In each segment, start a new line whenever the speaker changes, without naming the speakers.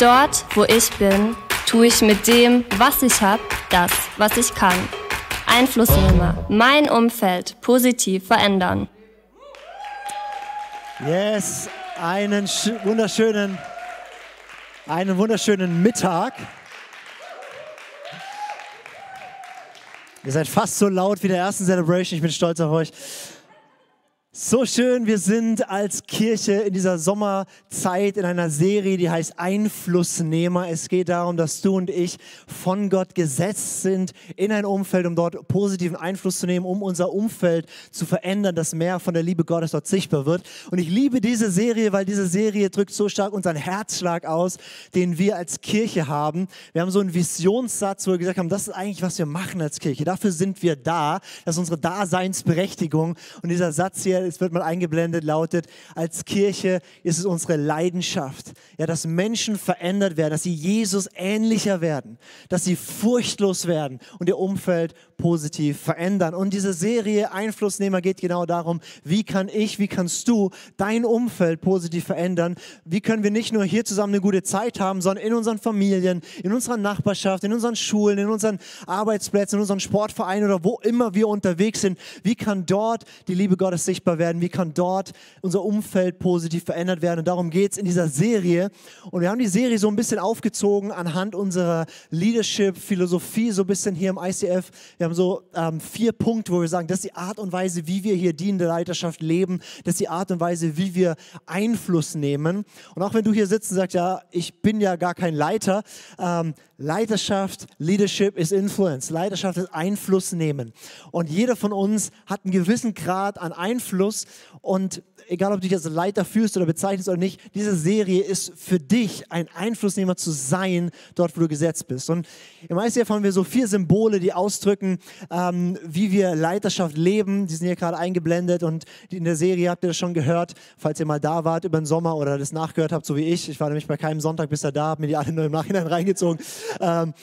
Dort, wo ich bin, tue ich mit dem, was ich habe, das, was ich kann. Einflussnehmer, mein Umfeld positiv verändern.
Yes, einen wunderschönen, einen wunderschönen Mittag. Ihr seid fast so laut wie der ersten Celebration. Ich bin stolz auf euch. So schön, wir sind als Kirche in dieser Sommerzeit in einer Serie, die heißt Einflussnehmer. Es geht darum, dass du und ich von Gott gesetzt sind in ein Umfeld, um dort positiven Einfluss zu nehmen, um unser Umfeld zu verändern, dass mehr von der Liebe Gottes dort sichtbar wird. Und ich liebe diese Serie, weil diese Serie drückt so stark unseren Herzschlag aus, den wir als Kirche haben. Wir haben so einen Visionssatz, wo wir gesagt haben, das ist eigentlich, was wir machen als Kirche. Dafür sind wir da. Das ist unsere Daseinsberechtigung. Und dieser Satz hier, es wird mal eingeblendet, lautet, als Kirche ist es unsere Leidenschaft, ja, dass Menschen verändert werden, dass sie Jesus ähnlicher werden, dass sie furchtlos werden und ihr Umfeld positiv verändern. Und diese Serie Einflussnehmer geht genau darum, wie kann ich, wie kannst du dein Umfeld positiv verändern? Wie können wir nicht nur hier zusammen eine gute Zeit haben, sondern in unseren Familien, in unserer Nachbarschaft, in unseren Schulen, in unseren Arbeitsplätzen, in unseren Sportvereinen oder wo immer wir unterwegs sind. Wie kann dort die Liebe Gottes sichtbar werden? Wie kann dort unser Umfeld positiv verändert werden? Und darum geht es in dieser Serie. Und wir haben die Serie so ein bisschen aufgezogen anhand unserer Leadership-Philosophie, so ein bisschen hier im ICF. Wir haben so ähm, vier Punkte, wo wir sagen, das ist die Art und Weise, wie wir hier dienende Leiterschaft leben. Das ist die Art und Weise, wie wir Einfluss nehmen. Und auch wenn du hier sitzt und sagst, ja, ich bin ja gar kein Leiter, ähm, Leiterschaft, Leadership ist Influence. Leiterschaft ist Einfluss nehmen. Und jeder von uns hat einen gewissen Grad an Einfluss. Und egal, ob du dich als Leiter fühlst oder bezeichnest oder nicht, diese Serie ist für dich ein Einflussnehmer zu sein, dort, wo du gesetzt bist. Und im ICF haben wir so vier Symbole, die ausdrücken, ähm, wie wir Leiterschaft leben. Die sind hier gerade eingeblendet und in der Serie habt ihr das schon gehört, falls ihr mal da wart über den Sommer oder das nachgehört habt, so wie ich. Ich war nämlich bei keinem Sonntag bis da, habe mir die alle nur im Nachhinein reingezogen. Ähm,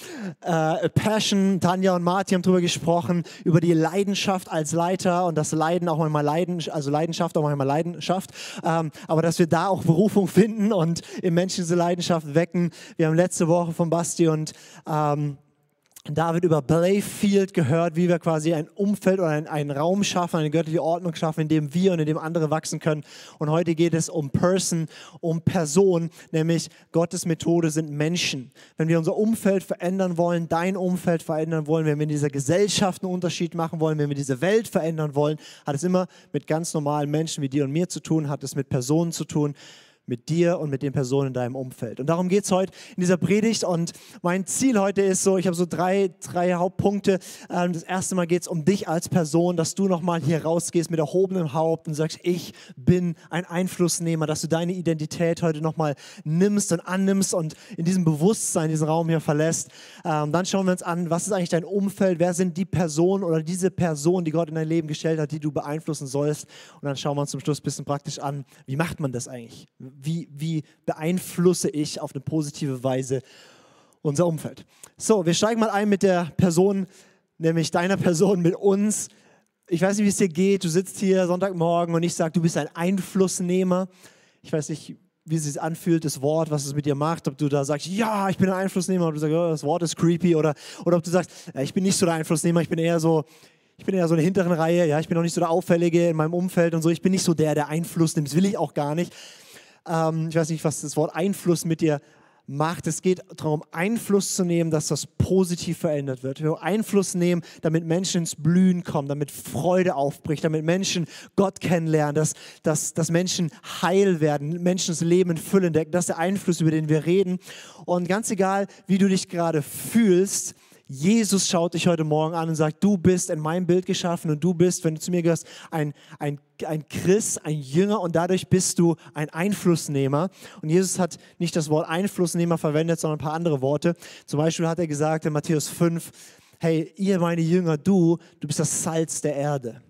äh, Passion, Tanja und Martin haben darüber gesprochen, über die Leidenschaft als Leiter und das Leiden auch manchmal Leiden, also Leidenschaft auch manchmal Leidenschaft, ähm, aber dass wir da auch Berufung finden und im Menschen diese Leidenschaft wecken. Wir haben letzte Woche von Basti und ähm, David über Blayfield gehört, wie wir quasi ein Umfeld oder einen, einen Raum schaffen, eine göttliche Ordnung schaffen, in dem wir und in dem andere wachsen können. Und heute geht es um Person, um Person, nämlich Gottes Methode sind Menschen. Wenn wir unser Umfeld verändern wollen, dein Umfeld verändern wollen, wenn wir in dieser Gesellschaft einen Unterschied machen wollen, wenn wir diese Welt verändern wollen, hat es immer mit ganz normalen Menschen wie dir und mir zu tun, hat es mit Personen zu tun, mit dir und mit den Personen in deinem Umfeld. Und darum geht es heute in dieser Predigt. Und mein Ziel heute ist so, ich habe so drei, drei Hauptpunkte. Ähm, das erste Mal geht es um dich als Person, dass du nochmal hier rausgehst mit erhobenem Haupt und sagst, ich bin ein Einflussnehmer, dass du deine Identität heute nochmal nimmst und annimmst und in diesem Bewusstsein diesen Raum hier verlässt. Ähm, dann schauen wir uns an, was ist eigentlich dein Umfeld, wer sind die Personen oder diese Personen, die Gott in dein Leben gestellt hat, die du beeinflussen sollst. Und dann schauen wir uns zum Schluss ein bisschen praktisch an, wie macht man das eigentlich? Wie, wie beeinflusse ich auf eine positive Weise unser Umfeld. So, wir steigen mal ein mit der Person, nämlich deiner Person, mit uns. Ich weiß nicht, wie es dir geht. Du sitzt hier Sonntagmorgen und ich sage, du bist ein Einflussnehmer. Ich weiß nicht, wie es sich anfühlt, das Wort, was es mit dir macht, ob du da sagst, ja, ich bin ein Einflussnehmer, oder du sagst, oh, das Wort ist creepy, oder, oder ob du sagst, ich bin nicht so der Einflussnehmer, ich bin eher so, ich bin eher so in der hinteren Reihe, ja, ich bin auch nicht so der Auffällige in meinem Umfeld und so, ich bin nicht so der, der Einfluss nimmt, das will ich auch gar nicht. Ähm, ich weiß nicht, was das Wort Einfluss mit dir macht. Es geht darum, Einfluss zu nehmen, dass das positiv verändert wird. Wir Einfluss nehmen, damit Menschen ins Blühen kommen, damit Freude aufbricht, damit Menschen Gott kennenlernen, dass, dass, dass Menschen heil werden, Menschen das Leben in Fülle entdecken. Das ist der Einfluss, über den wir reden. Und ganz egal, wie du dich gerade fühlst, Jesus schaut dich heute Morgen an und sagt, du bist in meinem Bild geschaffen und du bist, wenn du zu mir gehörst, ein, ein, ein Christ, ein Jünger und dadurch bist du ein Einflussnehmer. Und Jesus hat nicht das Wort Einflussnehmer verwendet, sondern ein paar andere Worte. Zum Beispiel hat er gesagt in Matthäus 5, hey, ihr meine Jünger, du, du bist das Salz der Erde.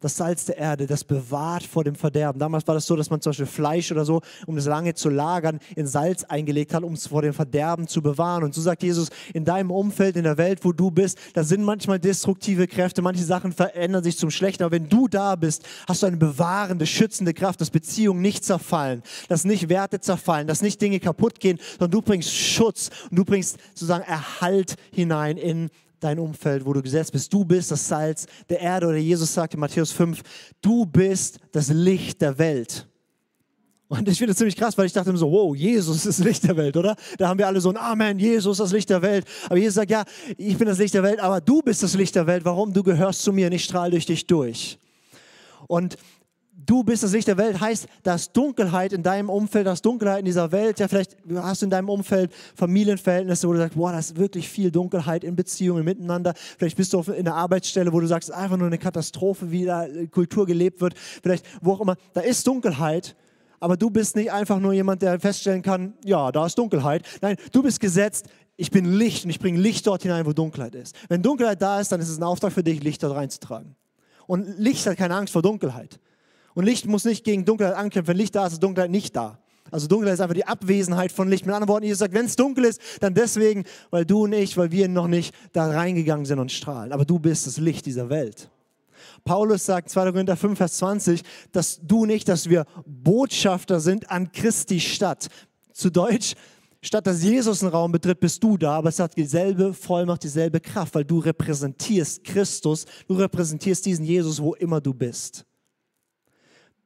Das Salz der Erde, das bewahrt vor dem Verderben. Damals war das so, dass man zum Beispiel Fleisch oder so, um das lange zu lagern, in Salz eingelegt hat, um es vor dem Verderben zu bewahren. Und so sagt Jesus, in deinem Umfeld, in der Welt, wo du bist, da sind manchmal destruktive Kräfte, manche Sachen verändern sich zum Schlechten. Aber wenn du da bist, hast du eine bewahrende, schützende Kraft, dass Beziehungen nicht zerfallen, dass nicht Werte zerfallen, dass nicht Dinge kaputt gehen, sondern du bringst Schutz und du bringst sozusagen Erhalt hinein in dein Umfeld, wo du gesetzt bist. Du bist das Salz der Erde oder Jesus sagt in Matthäus 5, du bist das Licht der Welt. Und ich finde das ziemlich krass, weil ich dachte immer so, wow, Jesus ist das Licht der Welt, oder? Da haben wir alle so ein Amen, Jesus ist das Licht der Welt. Aber Jesus sagt, ja, ich bin das Licht der Welt, aber du bist das Licht der Welt. Warum? Du gehörst zu mir und ich strahle durch dich durch. Und du bist das Licht der Welt, heißt, dass Dunkelheit in deinem Umfeld, dass Dunkelheit in dieser Welt, ja, vielleicht hast du in deinem Umfeld Familienverhältnisse, wo du sagst, boah, da ist wirklich viel Dunkelheit in Beziehungen miteinander. Vielleicht bist du in einer Arbeitsstelle, wo du sagst, einfach nur eine Katastrophe, wie da Kultur gelebt wird. Vielleicht, wo auch immer, da ist Dunkelheit. Aber du bist nicht einfach nur jemand, der feststellen kann, ja, da ist Dunkelheit. Nein, du bist gesetzt, ich bin Licht und ich bringe Licht dort hinein, wo Dunkelheit ist. Wenn Dunkelheit da ist, dann ist es ein Auftrag für dich, Licht dort reinzutragen. Und Licht hat keine Angst vor Dunkelheit. Und Licht muss nicht gegen Dunkelheit ankämpfen. Wenn Licht da ist, ist Dunkelheit nicht da. Also Dunkelheit ist einfach die Abwesenheit von Licht. Mit anderen Worten, Jesus sagt, wenn es dunkel ist, dann deswegen, weil du und ich, weil wir noch nicht da reingegangen sind und strahlen. Aber du bist das Licht dieser Welt. Paulus sagt 2. Korinther 5, Vers 20, dass du nicht, dass wir Botschafter sind an Christi Stadt. Zu Deutsch, statt dass Jesus einen Raum betritt, bist du da, aber es hat dieselbe Vollmacht, dieselbe Kraft, weil du repräsentierst Christus, du repräsentierst diesen Jesus, wo immer du bist.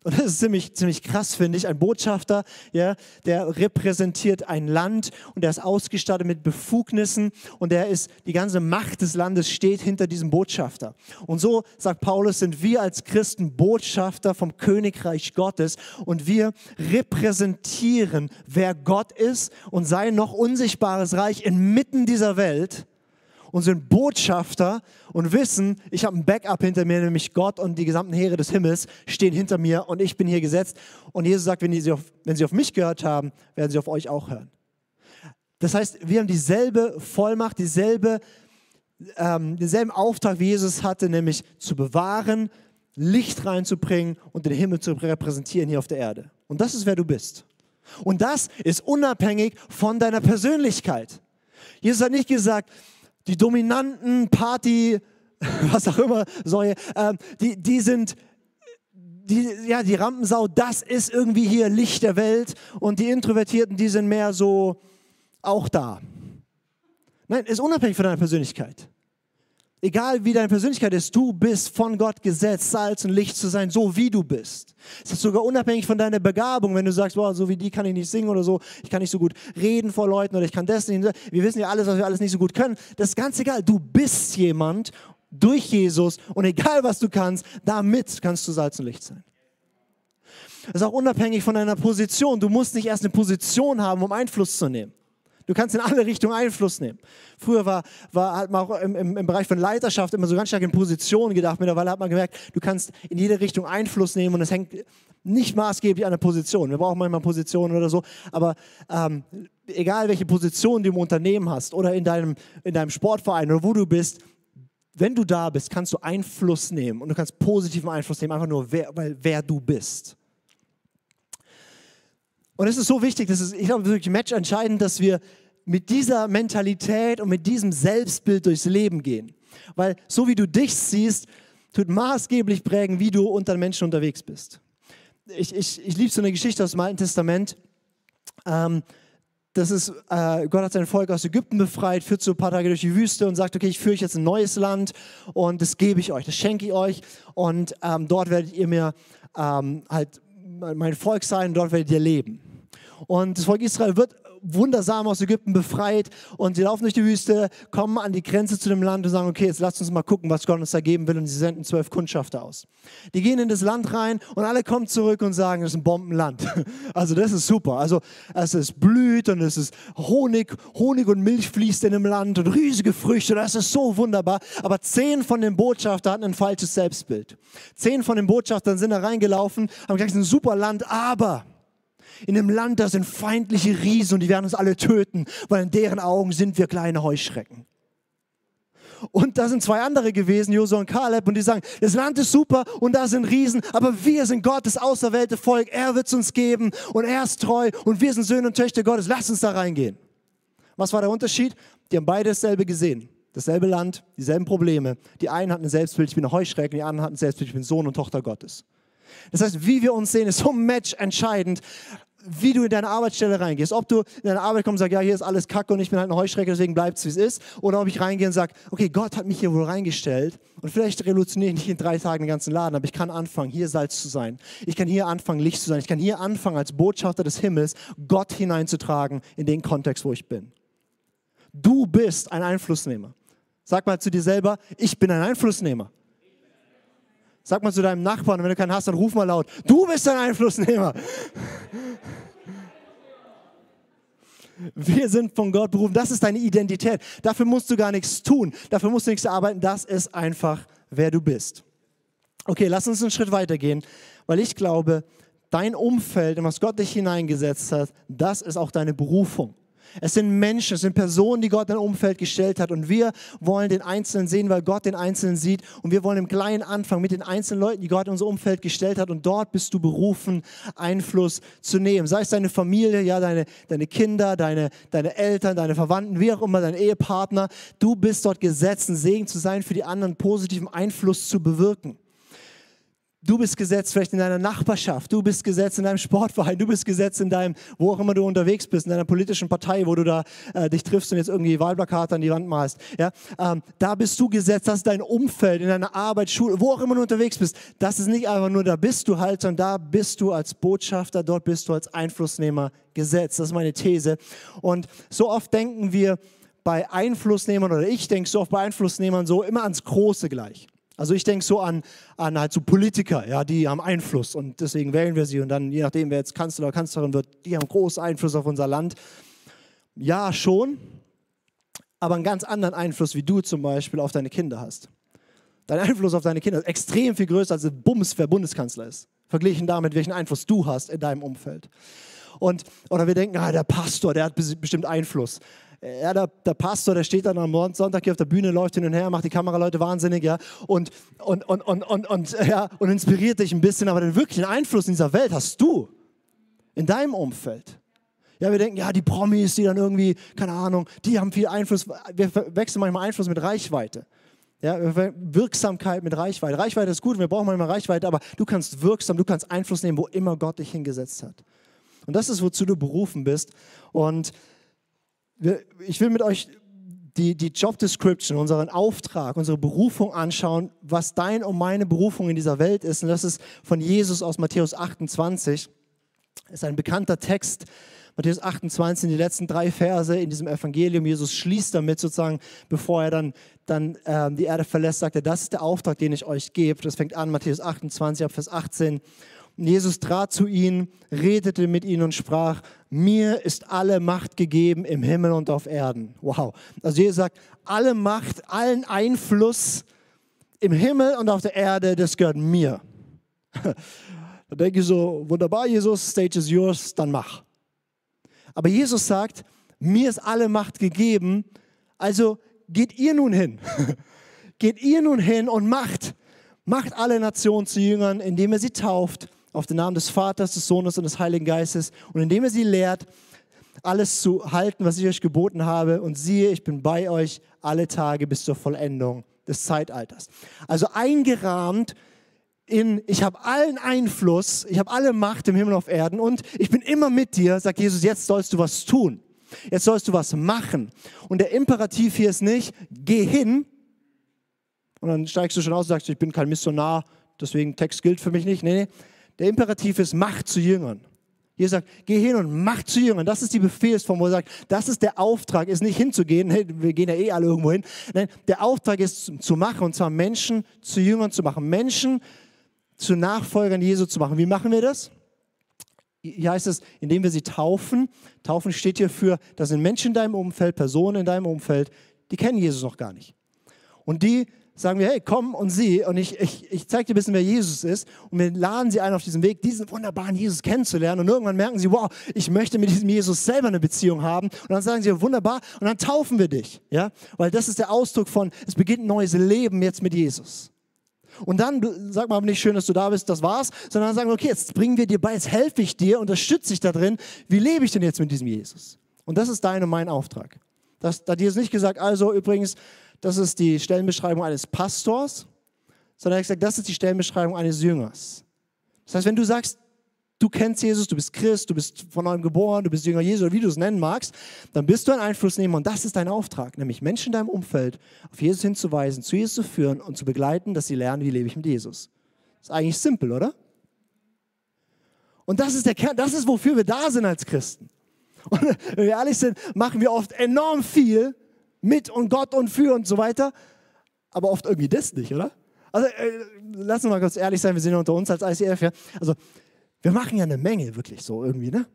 Und das ist ziemlich, ziemlich krass, finde ich. Ein Botschafter, ja, der repräsentiert ein Land und der ist ausgestattet mit Befugnissen und der ist, die ganze Macht des Landes steht hinter diesem Botschafter. Und so, sagt Paulus, sind wir als Christen Botschafter vom Königreich Gottes und wir repräsentieren, wer Gott ist und sein noch unsichtbares Reich inmitten dieser Welt und sind Botschafter und wissen, ich habe ein Backup hinter mir, nämlich Gott und die gesamten Heere des Himmels stehen hinter mir und ich bin hier gesetzt. Und Jesus sagt, wenn, sie auf, wenn sie auf mich gehört haben, werden sie auf euch auch hören. Das heißt, wir haben dieselbe Vollmacht, dieselbe, ähm, denselben Auftrag, wie Jesus hatte, nämlich zu bewahren, Licht reinzubringen und den Himmel zu repräsentieren hier auf der Erde. Und das ist, wer du bist. Und das ist unabhängig von deiner Persönlichkeit. Jesus hat nicht gesagt, die dominanten Party, was auch immer, Säue, äh, die, die sind, die, ja, die Rampensau, das ist irgendwie hier Licht der Welt und die Introvertierten, die sind mehr so auch da. Nein, ist unabhängig von deiner Persönlichkeit. Egal wie deine Persönlichkeit ist, du bist von Gott gesetzt, Salz und Licht zu sein, so wie du bist. Es ist sogar unabhängig von deiner Begabung, wenn du sagst, boah, so wie die kann ich nicht singen oder so, ich kann nicht so gut reden vor Leuten oder ich kann das nicht. Wir wissen ja alles, was wir alles nicht so gut können. Das ist ganz egal. Du bist jemand durch Jesus und egal was du kannst, damit kannst du Salz und Licht sein. Das ist auch unabhängig von deiner Position. Du musst nicht erst eine Position haben, um Einfluss zu nehmen. Du kannst in alle Richtungen Einfluss nehmen. Früher war, war, hat man auch im, im, im, Bereich von Leiterschaft immer so ganz stark in Positionen gedacht. Mittlerweile hat man gemerkt, du kannst in jede Richtung Einfluss nehmen und es hängt nicht maßgeblich an der Position. Wir brauchen manchmal Positionen oder so, aber ähm, egal welche Position du im Unternehmen hast oder in deinem, in deinem Sportverein oder wo du bist, wenn du da bist, kannst du Einfluss nehmen und du kannst positiven Einfluss nehmen, einfach nur wer, weil, wer du bist. Und es ist so wichtig, das ist, ich glaube, wirklich matchentscheidend, dass wir mit dieser Mentalität und mit diesem Selbstbild durchs Leben gehen. Weil so wie du dich siehst, tut maßgeblich prägen, wie du unter Menschen unterwegs bist. Ich, ich, ich liebe so eine Geschichte aus dem Alten Testament. Ähm, das ist, äh, Gott hat sein Volk aus Ägypten befreit, führt so ein paar Tage durch die Wüste und sagt, okay, ich führe euch jetzt ein neues Land und das gebe ich euch, das schenke ich euch und ähm, dort werdet ihr mir ähm, halt mein Volk sein dort werdet ihr leben. Und das Volk Israel wird wundersam aus Ägypten befreit und sie laufen durch die Wüste, kommen an die Grenze zu dem Land und sagen, okay, jetzt lasst uns mal gucken, was Gott uns da geben will und sie senden zwölf Kundschafter aus. Die gehen in das Land rein und alle kommen zurück und sagen, das ist ein Bombenland. Also das ist super. Also es ist blüht und es ist Honig, Honig und Milch fließt in dem Land und riesige Früchte, das ist so wunderbar. Aber zehn von den Botschaftern hatten ein falsches Selbstbild. Zehn von den Botschaftern sind da reingelaufen, haben gesagt, es ist ein super Land, aber in einem Land, da sind feindliche Riesen und die werden uns alle töten, weil in deren Augen sind wir kleine Heuschrecken. Und da sind zwei andere gewesen, Josua und Kaleb, und die sagen, das Land ist super und da sind Riesen, aber wir sind Gottes auserwählte Volk, er wird es uns geben und er ist treu und wir sind Söhne und Töchter Gottes, lass uns da reingehen. Was war der Unterschied? Die haben beide dasselbe gesehen. Dasselbe Land, dieselben Probleme. Die einen hatten ein Selbstbild, ich bin eine Heuschrecke, die anderen hatten ein Selbstbild, ich bin Sohn und Tochter Gottes. Das heißt, wie wir uns sehen, ist so Match entscheidend, wie du in deine Arbeitsstelle reingehst. Ob du in deine Arbeit kommst und sagst, ja, hier ist alles Kacke und ich bin halt eine Heuschrecke, deswegen bleibt es, wie es ist. Oder ob ich reingehe und sage, okay, Gott hat mich hier wohl reingestellt und vielleicht revolutioniere ich nicht in drei Tagen den ganzen Laden, aber ich kann anfangen, hier Salz zu sein. Ich kann hier anfangen, Licht zu sein. Ich kann hier anfangen, als Botschafter des Himmels Gott hineinzutragen in den Kontext, wo ich bin. Du bist ein Einflussnehmer. Sag mal zu dir selber, ich bin ein Einflussnehmer. Sag mal zu deinem Nachbarn, wenn du keinen hast, dann ruf mal laut, du bist ein Einflussnehmer. Wir sind von Gott berufen. Das ist deine Identität. Dafür musst du gar nichts tun. Dafür musst du nichts arbeiten. Das ist einfach, wer du bist. Okay, lass uns einen Schritt weitergehen, weil ich glaube, dein Umfeld, in was Gott dich hineingesetzt hat, das ist auch deine Berufung. Es sind Menschen, es sind Personen, die Gott in ein Umfeld gestellt hat. Und wir wollen den Einzelnen sehen, weil Gott den Einzelnen sieht. Und wir wollen im Kleinen anfangen mit den einzelnen Leuten, die Gott in unser Umfeld gestellt hat. Und dort bist du berufen, Einfluss zu nehmen. Sei es deine Familie, ja, deine, deine Kinder, deine, deine Eltern, deine Verwandten, wie auch immer, dein Ehepartner. Du bist dort gesetzt, ein Segen zu sein, für die anderen positiven Einfluss zu bewirken. Du bist gesetzt vielleicht in deiner Nachbarschaft, du bist gesetzt in deinem Sportverein, du bist gesetzt in deinem, wo auch immer du unterwegs bist, in deiner politischen Partei, wo du da äh, dich triffst und jetzt irgendwie Wahlplakate an die Wand malst. Ja? Ähm, da bist du gesetzt, das ist dein Umfeld, in deiner Arbeit, Schule, wo auch immer du unterwegs bist. Das ist nicht einfach nur, da bist du halt, sondern da bist du als Botschafter, dort bist du als Einflussnehmer gesetzt. Das ist meine These. Und so oft denken wir bei Einflussnehmern, oder ich denke so oft bei Einflussnehmern so immer ans Große gleich. Also ich denke so an, an halt so Politiker, ja, die haben Einfluss und deswegen wählen wir sie und dann je nachdem, wer jetzt Kanzler oder Kanzlerin wird, die haben großen Einfluss auf unser Land. Ja, schon, aber einen ganz anderen Einfluss, wie du zum Beispiel auf deine Kinder hast. Dein Einfluss auf deine Kinder ist extrem viel größer, als Bums, wer Bundeskanzler ist. Verglichen damit, welchen Einfluss du hast in deinem Umfeld. Und, oder wir denken, ah, der Pastor, der hat bestimmt Einfluss ja, der, der, Pastor, der steht dann am Sonntag hier auf der Bühne, läuft hin und her, macht die Kameraleute wahnsinnig, ja, und, und, und, und, und, und, ja, und inspiriert dich ein bisschen, aber den wirklichen Einfluss in dieser Welt hast du, in deinem Umfeld. Ja, wir denken, ja, die Promis, die dann irgendwie, keine Ahnung, die haben viel Einfluss, wir wechseln manchmal Einfluss mit Reichweite. Ja, Wirksamkeit mit Reichweite. Reichweite ist gut, wir brauchen manchmal Reichweite, aber du kannst wirksam, du kannst Einfluss nehmen, wo immer Gott dich hingesetzt hat. Und das ist, wozu du berufen bist. Und ich will mit euch die, die Job Description, unseren Auftrag, unsere Berufung anschauen, was dein und meine Berufung in dieser Welt ist. Und das ist von Jesus aus Matthäus 28. Das ist ein bekannter Text. Matthäus 28, die letzten drei Verse in diesem Evangelium. Jesus schließt damit sozusagen, bevor er dann, dann äh, die Erde verlässt, sagt er, das ist der Auftrag, den ich euch gebe. Das fängt an, Matthäus 28, ab Vers 18. Jesus trat zu ihnen, redete mit ihnen und sprach, mir ist alle Macht gegeben im Himmel und auf Erden. Wow. Also Jesus sagt, alle Macht, allen Einfluss im Himmel und auf der Erde, das gehört mir. Da denke ich so, wunderbar, Jesus, stage is yours, dann mach. Aber Jesus sagt, mir ist alle Macht gegeben, also geht ihr nun hin. geht ihr nun hin und macht, macht alle Nationen zu Jüngern, indem ihr sie tauft auf den Namen des Vaters, des Sohnes und des Heiligen Geistes und indem er sie lehrt, alles zu halten, was ich euch geboten habe. Und siehe, ich bin bei euch alle Tage bis zur Vollendung des Zeitalters. Also eingerahmt in, ich habe allen Einfluss, ich habe alle Macht im Himmel auf Erden und ich bin immer mit dir, sagt Jesus, jetzt sollst du was tun. Jetzt sollst du was machen. Und der Imperativ hier ist nicht, geh hin. Und dann steigst du schon aus und sagst, ich bin kein Missionar, deswegen Text gilt für mich nicht. Nee, nee. Der Imperativ ist, macht zu Jüngern. Jesus sagt, geh hin und mach zu Jüngern. Das ist die Befehlsform, wo er sagt, das ist der Auftrag, ist nicht hinzugehen, wir gehen ja eh alle irgendwo hin. Nein, der Auftrag ist zu machen, und zwar Menschen zu Jüngern zu machen, Menschen zu Nachfolgern Jesu zu machen. Wie machen wir das? Hier heißt es, indem wir sie taufen. Taufen steht hier für, das sind Menschen in deinem Umfeld, Personen in deinem Umfeld, die kennen Jesus noch gar nicht. Und die sagen wir, hey, komm und sieh. Und ich, ich, ich zeige dir ein bisschen, wer Jesus ist. Und wir laden sie ein auf diesem Weg, diesen wunderbaren Jesus kennenzulernen. Und irgendwann merken sie, wow, ich möchte mit diesem Jesus selber eine Beziehung haben. Und dann sagen sie, wunderbar. Und dann taufen wir dich. Ja? Weil das ist der Ausdruck von, es beginnt ein neues Leben jetzt mit Jesus. Und dann sag mal nicht schön, dass du da bist, das war's, sondern dann sagen wir, okay, jetzt bringen wir dir bei, jetzt helfe ich dir, unterstütze dich da drin. Wie lebe ich denn jetzt mit diesem Jesus? Und das ist dein und mein Auftrag. Das, da dir ist nicht gesagt, also übrigens, das ist die Stellenbeschreibung eines Pastors, sondern er hat gesagt, das ist die Stellenbeschreibung eines Jüngers. Das heißt, wenn du sagst, du kennst Jesus, du bist Christ, du bist von neuem geboren, du bist Jünger Jesus oder wie du es nennen magst, dann bist du ein Einflussnehmer und das ist dein Auftrag, nämlich Menschen in deinem Umfeld auf Jesus hinzuweisen, zu Jesus zu führen und zu begleiten, dass sie lernen, wie lebe ich mit Jesus. Ist eigentlich simpel, oder? Und das ist der Kern, das ist, wofür wir da sind als Christen. Und wenn wir ehrlich sind, machen wir oft enorm viel mit und Gott und für und so weiter, aber oft irgendwie das nicht, oder? Also äh, lass uns mal kurz ehrlich sein, wir sind ja unter uns als ICF, ja. Also wir machen ja eine Menge, wirklich so irgendwie, ne?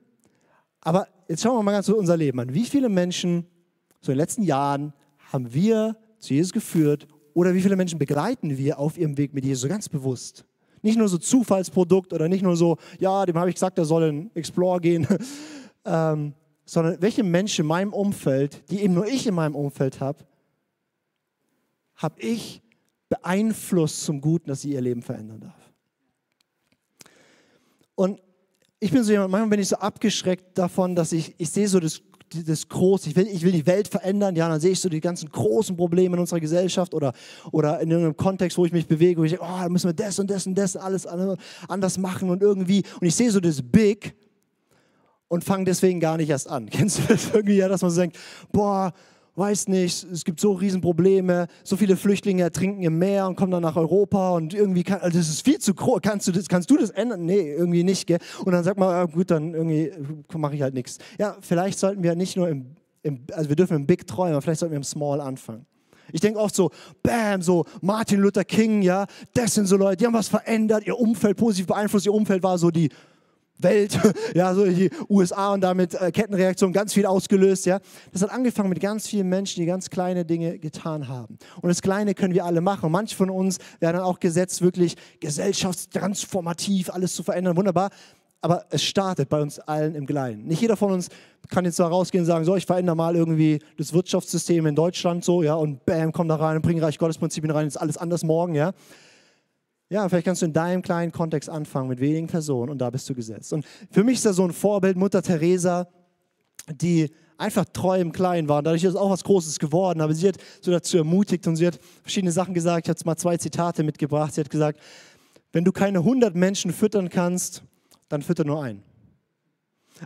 Aber jetzt schauen wir mal ganz so unser Leben an. Wie viele Menschen so in den letzten Jahren haben wir zu Jesus geführt oder wie viele Menschen begleiten wir auf ihrem Weg mit Jesus ganz bewusst? Nicht nur so Zufallsprodukt oder nicht nur so, ja, dem habe ich gesagt, er soll in Explore gehen, ähm, sondern welche Menschen in meinem Umfeld, die eben nur ich in meinem Umfeld habe, habe ich beeinflusst zum Guten, dass sie ihr Leben verändern darf. Und ich bin so jemand, manchmal bin ich so abgeschreckt davon, dass ich, ich sehe so das, das Große, ich will, ich will die Welt verändern, ja, dann sehe ich so die ganzen großen Probleme in unserer Gesellschaft oder, oder in irgendeinem Kontext, wo ich mich bewege, wo ich denke, oh, da müssen wir das und das und das alles anders machen und irgendwie, und ich sehe so das Big und fange deswegen gar nicht erst an. Kennst du das irgendwie, ja, dass man so denkt, boah, weiß nicht, es gibt so Riesenprobleme, so viele Flüchtlinge ertrinken im Meer und kommen dann nach Europa und irgendwie, kann, also das ist viel zu groß, kannst du das, kannst du das ändern? Nee, irgendwie nicht, gell? Und dann sagt man, ah, gut, dann irgendwie mache ich halt nichts. Ja, vielleicht sollten wir nicht nur im, im, also wir dürfen im Big träumen, aber vielleicht sollten wir im Small anfangen. Ich denke oft so, bam, so Martin Luther King, ja, das sind so Leute, die haben was verändert, ihr Umfeld positiv beeinflusst, ihr Umfeld war so die Welt, ja, so die USA und damit äh, Kettenreaktion ganz viel ausgelöst, ja. Das hat angefangen mit ganz vielen Menschen, die ganz kleine Dinge getan haben. Und das Kleine können wir alle machen. Manche von uns werden dann auch gesetzt, wirklich gesellschaftstransformativ alles zu verändern. Wunderbar. Aber es startet bei uns allen im Kleinen. Nicht jeder von uns kann jetzt da rausgehen und sagen, so, ich verändere mal irgendwie das Wirtschaftssystem in Deutschland so, ja, und bam, komm da rein und bring Reich Gottes Prinzipien rein, ist alles anders morgen, ja. Ja, vielleicht kannst du in deinem kleinen Kontext anfangen mit wenigen Personen und da bist du gesetzt. Und für mich ist da so ein Vorbild Mutter Teresa, die einfach treu im Kleinen war. Und dadurch ist auch was Großes geworden. Aber sie hat so dazu ermutigt und sie hat verschiedene Sachen gesagt. Ich habe jetzt mal zwei Zitate mitgebracht. Sie hat gesagt, wenn du keine 100 Menschen füttern kannst, dann fütter nur einen.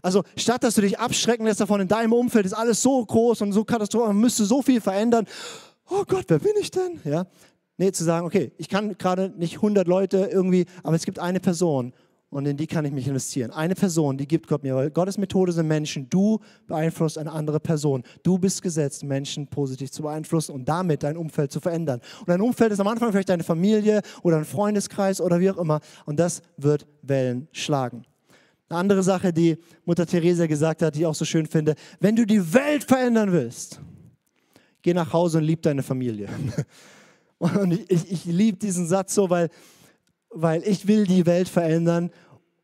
Also statt dass du dich abschrecken lässt davon, in deinem Umfeld ist alles so groß und so katastrophal, man müsste so viel verändern. Oh Gott, wer bin ich denn? Ja, Nee, zu sagen, okay, ich kann gerade nicht 100 Leute irgendwie, aber es gibt eine Person und in die kann ich mich investieren. Eine Person, die gibt Gott mir, weil Gottes Methode sind Menschen. Du beeinflusst eine andere Person. Du bist gesetzt, Menschen positiv zu beeinflussen und damit dein Umfeld zu verändern. Und dein Umfeld ist am Anfang vielleicht deine Familie oder ein Freundeskreis oder wie auch immer. Und das wird Wellen schlagen. Eine andere Sache, die Mutter Teresa gesagt hat, die ich auch so schön finde, wenn du die Welt verändern willst, geh nach Hause und lieb deine Familie. Und ich, ich, ich liebe diesen Satz so, weil, weil ich will die Welt verändern.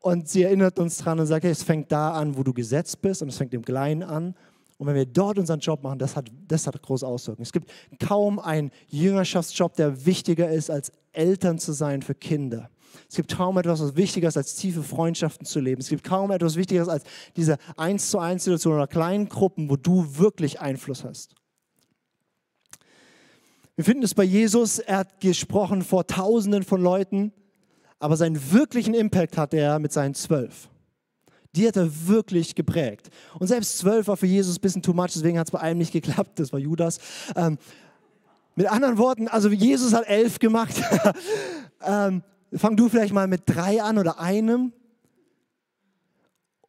Und sie erinnert uns dran und sagt, es fängt da an, wo du gesetzt bist und es fängt im Kleinen an. Und wenn wir dort unseren Job machen, das hat, das hat große Auswirkungen. Es gibt kaum einen Jüngerschaftsjob, der wichtiger ist, als Eltern zu sein für Kinder. Es gibt kaum etwas, was wichtiger ist, als tiefe Freundschaften zu leben. Es gibt kaum etwas Wichtigeres als diese eins zu eins Situation oder kleinen Gruppen, wo du wirklich Einfluss hast. Wir finden es bei Jesus, er hat gesprochen vor Tausenden von Leuten, aber seinen wirklichen Impact hat er mit seinen zwölf. Die hat er wirklich geprägt. Und selbst zwölf war für Jesus ein bisschen too much, deswegen hat es bei einem nicht geklappt, das war Judas. Ähm, mit anderen Worten, also Jesus hat elf gemacht. ähm, fang du vielleicht mal mit drei an oder einem